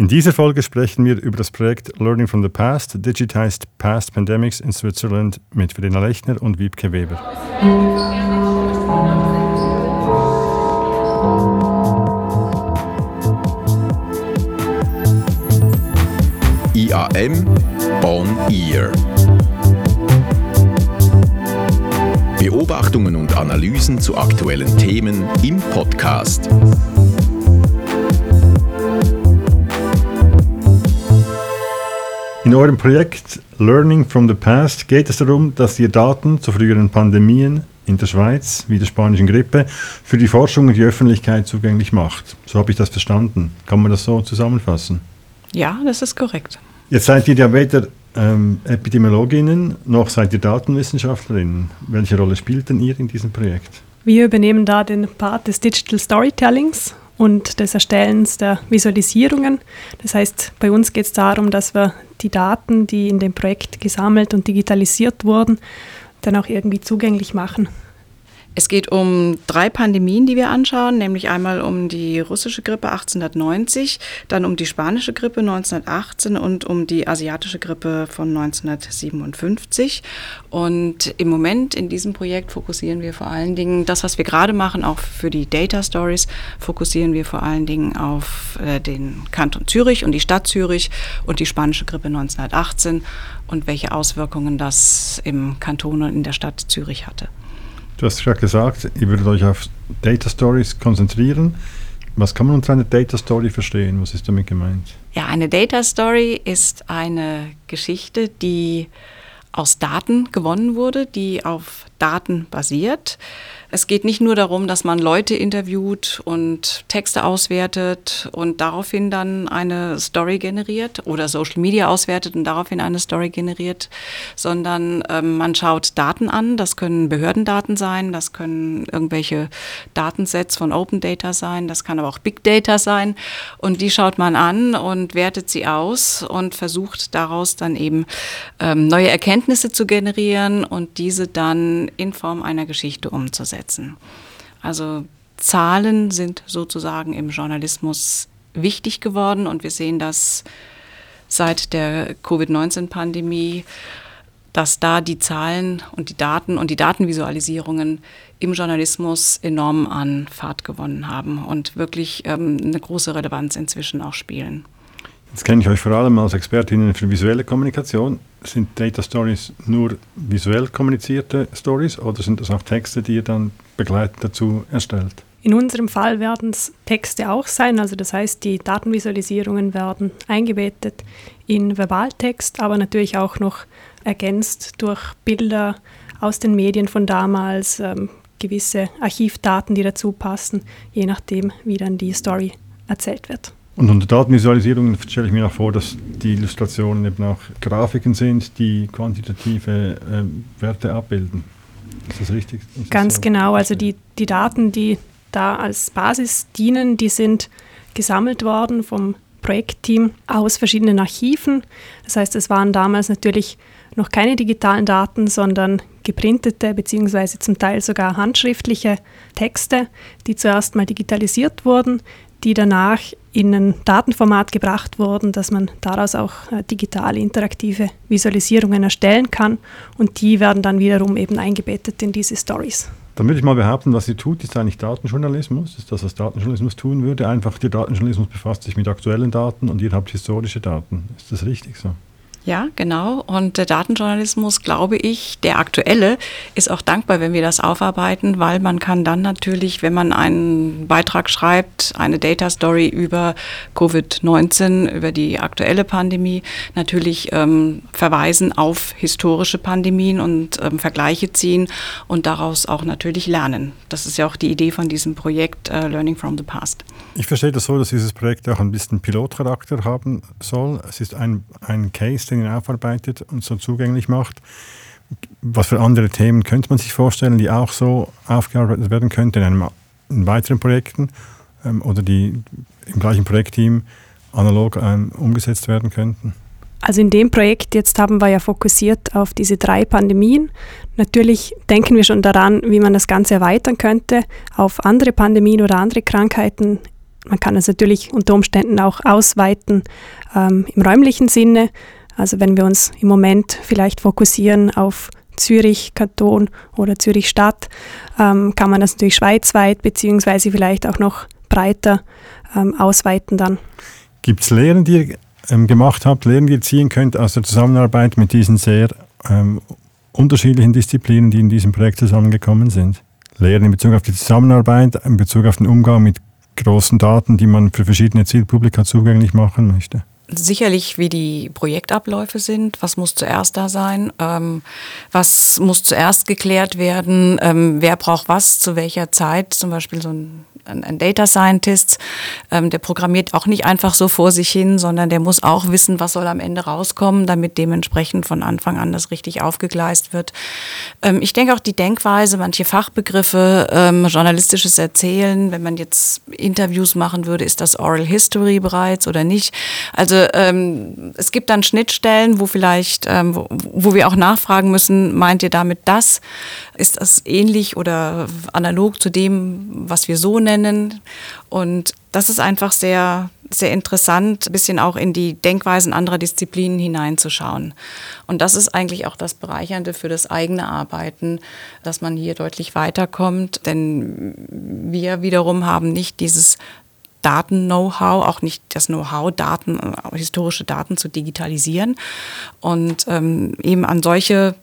In dieser Folge sprechen wir über das Projekt Learning from the Past, Digitized Past Pandemics in Switzerland mit Verena Lechner und Wiebke Weber. IAM On Ear. Beobachtungen und Analysen zu aktuellen Themen im Podcast. In eurem Projekt Learning from the Past geht es darum, dass ihr Daten zu früheren Pandemien in der Schweiz, wie der spanischen Grippe, für die Forschung und die Öffentlichkeit zugänglich macht. So habe ich das verstanden. Kann man das so zusammenfassen? Ja, das ist korrekt. Jetzt seid ihr ja weder ähm, Epidemiologinnen noch seid ihr Datenwissenschaftlerinnen. Welche Rolle spielt denn ihr in diesem Projekt? Wir übernehmen da den Part des Digital Storytellings und des Erstellens der Visualisierungen. Das heißt, bei uns geht es darum, dass wir die Daten, die in dem Projekt gesammelt und digitalisiert wurden, dann auch irgendwie zugänglich machen. Es geht um drei Pandemien, die wir anschauen, nämlich einmal um die russische Grippe 1890, dann um die spanische Grippe 1918 und um die asiatische Grippe von 1957. Und im Moment in diesem Projekt fokussieren wir vor allen Dingen, das, was wir gerade machen, auch für die Data Stories, fokussieren wir vor allen Dingen auf äh, den Kanton Zürich und die Stadt Zürich und die spanische Grippe 1918 und welche Auswirkungen das im Kanton und in der Stadt Zürich hatte. Du hast gerade gesagt, ihr würdet euch auf Data Stories konzentrieren. Was kann man unter einer Data Story verstehen? Was ist damit gemeint? Ja, eine Data Story ist eine Geschichte, die aus Daten gewonnen wurde, die auf Daten basiert. Es geht nicht nur darum, dass man Leute interviewt und Texte auswertet und daraufhin dann eine Story generiert oder Social Media auswertet und daraufhin eine Story generiert, sondern ähm, man schaut Daten an. Das können Behördendaten sein, das können irgendwelche Datensets von Open Data sein, das kann aber auch Big Data sein. Und die schaut man an und wertet sie aus und versucht daraus dann eben ähm, neue Erkenntnisse zu generieren und diese dann in Form einer Geschichte umzusetzen setzen. Also Zahlen sind sozusagen im Journalismus wichtig geworden und wir sehen das seit der Covid-19-Pandemie, dass da die Zahlen und die Daten und die Datenvisualisierungen im Journalismus enorm an Fahrt gewonnen haben und wirklich ähm, eine große Relevanz inzwischen auch spielen. Jetzt kenne ich euch vor allem als Expertinnen für visuelle Kommunikation. Sind Data Stories nur visuell kommunizierte Stories oder sind das auch Texte, die ihr dann begleitend dazu erstellt? In unserem Fall werden es Texte auch sein, also das heißt, die Datenvisualisierungen werden eingebettet in Verbaltext, aber natürlich auch noch ergänzt durch Bilder aus den Medien von damals, ähm, gewisse Archivdaten, die dazu passen, je nachdem, wie dann die Story erzählt wird. Und unter Datenvisualisierung stelle ich mir auch vor, dass die Illustrationen eben auch Grafiken sind, die quantitative äh, Werte abbilden. Ist das richtig? Ist Ganz das so? genau. Also die, die Daten, die da als Basis dienen, die sind gesammelt worden vom Projektteam aus verschiedenen Archiven. Das heißt, es waren damals natürlich noch keine digitalen Daten, sondern geprintete bzw. zum Teil sogar handschriftliche Texte, die zuerst mal digitalisiert wurden, die danach in ein Datenformat gebracht wurden, dass man daraus auch äh, digitale interaktive Visualisierungen erstellen kann und die werden dann wiederum eben eingebettet in diese Stories. Dann würde ich mal behaupten, was ihr tut, ist eigentlich Datenjournalismus. Ist das, was Datenjournalismus tun würde. Einfach der Datenjournalismus befasst sich mit aktuellen Daten und ihr habt historische Daten. Ist das richtig so? Ja, genau. Und der Datenjournalismus, glaube ich, der aktuelle, ist auch dankbar, wenn wir das aufarbeiten, weil man kann dann natürlich, wenn man einen Beitrag schreibt, eine Data Story über Covid-19, über die aktuelle Pandemie, natürlich ähm, verweisen auf historische Pandemien und ähm, Vergleiche ziehen und daraus auch natürlich lernen. Das ist ja auch die Idee von diesem Projekt äh, Learning from the Past. Ich verstehe das so, dass dieses Projekt auch ein bisschen Pilotcharakter haben soll. Es ist ein, ein Case, ihr aufarbeitet und so zugänglich macht. Was für andere Themen könnte man sich vorstellen, die auch so aufgearbeitet werden könnten in, einem, in weiteren Projekten ähm, oder die im gleichen Projektteam analog ähm, umgesetzt werden könnten? Also in dem Projekt jetzt haben wir ja fokussiert auf diese drei Pandemien. Natürlich denken wir schon daran, wie man das Ganze erweitern könnte auf andere Pandemien oder andere Krankheiten Man kann es natürlich unter Umständen auch ausweiten ähm, im räumlichen Sinne. Also wenn wir uns im Moment vielleicht fokussieren auf Zürich Kanton oder Zürich Stadt, ähm, kann man das natürlich schweizweit beziehungsweise vielleicht auch noch breiter ähm, ausweiten dann. Gibt es Lehren, die ihr ähm, gemacht habt, Lehren, die ihr ziehen könnt aus der Zusammenarbeit mit diesen sehr ähm, unterschiedlichen Disziplinen, die in diesem Projekt zusammengekommen sind? Lehren in Bezug auf die Zusammenarbeit, in Bezug auf den Umgang mit großen Daten, die man für verschiedene Zielpublika zugänglich machen möchte? Sicherlich, wie die Projektabläufe sind. Was muss zuerst da sein? Ähm, was muss zuerst geklärt werden? Ähm, wer braucht was zu welcher Zeit? Zum Beispiel so ein ein, Data Scientist, ähm, der programmiert auch nicht einfach so vor sich hin, sondern der muss auch wissen, was soll am Ende rauskommen, damit dementsprechend von Anfang an das richtig aufgegleist wird. Ähm, ich denke auch die Denkweise, manche Fachbegriffe, ähm, journalistisches Erzählen, wenn man jetzt Interviews machen würde, ist das Oral History bereits oder nicht? Also ähm, es gibt dann Schnittstellen, wo vielleicht, ähm, wo, wo wir auch nachfragen müssen, meint ihr damit das? Ist das ähnlich oder analog zu dem, was wir so nennen? Und das ist einfach sehr, sehr interessant, ein bisschen auch in die Denkweisen anderer Disziplinen hineinzuschauen. Und das ist eigentlich auch das Bereichernde für das eigene Arbeiten, dass man hier deutlich weiterkommt. Denn wir wiederum haben nicht dieses Daten-Know-how, auch nicht das Know-how, Daten, historische Daten zu digitalisieren und ähm, eben an solche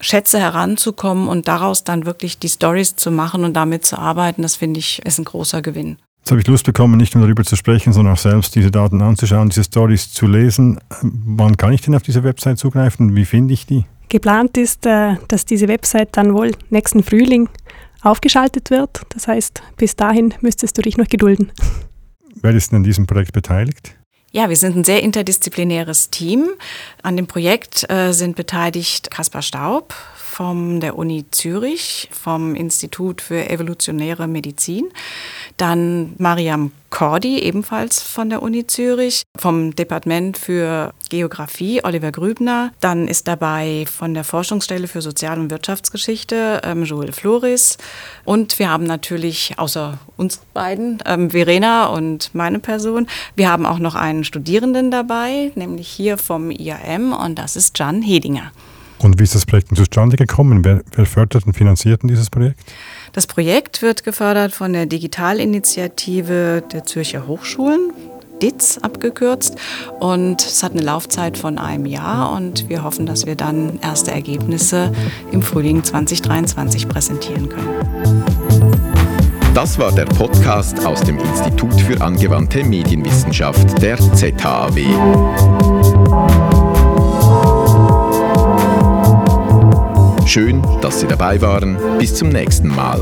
Schätze heranzukommen und daraus dann wirklich die Stories zu machen und damit zu arbeiten, das finde ich ist ein großer Gewinn. Jetzt habe ich Lust bekommen, nicht nur darüber zu sprechen, sondern auch selbst diese Daten anzuschauen, diese Stories zu lesen. Wann kann ich denn auf diese Website zugreifen? Wie finde ich die? Geplant ist, äh, dass diese Website dann wohl nächsten Frühling aufgeschaltet wird. Das heißt, bis dahin müsstest du dich noch gedulden. Wer ist denn an diesem Projekt beteiligt? Ja, wir sind ein sehr interdisziplinäres Team. An dem Projekt äh, sind beteiligt Kaspar Staub von der Uni Zürich, vom Institut für evolutionäre Medizin, dann Mariam Cordi, ebenfalls von der Uni Zürich, vom Departement für Geografie, Oliver Grübner. Dann ist dabei von der Forschungsstelle für Sozial- und Wirtschaftsgeschichte ähm, Joel Floris. Und wir haben natürlich außer uns beiden, ähm, Verena und meine Person, wir haben auch noch einen Studierenden dabei, nämlich hier vom IAM und das ist Jan Hedinger. Und wie ist das Projekt zustande gekommen? Wer, wer fördert und finanziert dieses Projekt? Das Projekt wird gefördert von der Digitalinitiative der Zürcher Hochschulen, DITZ abgekürzt. Und es hat eine Laufzeit von einem Jahr und wir hoffen, dass wir dann erste Ergebnisse im Frühling 2023 präsentieren können. Das war der Podcast aus dem Institut für angewandte Medienwissenschaft der ZHAW. Schön, dass Sie dabei waren. Bis zum nächsten Mal.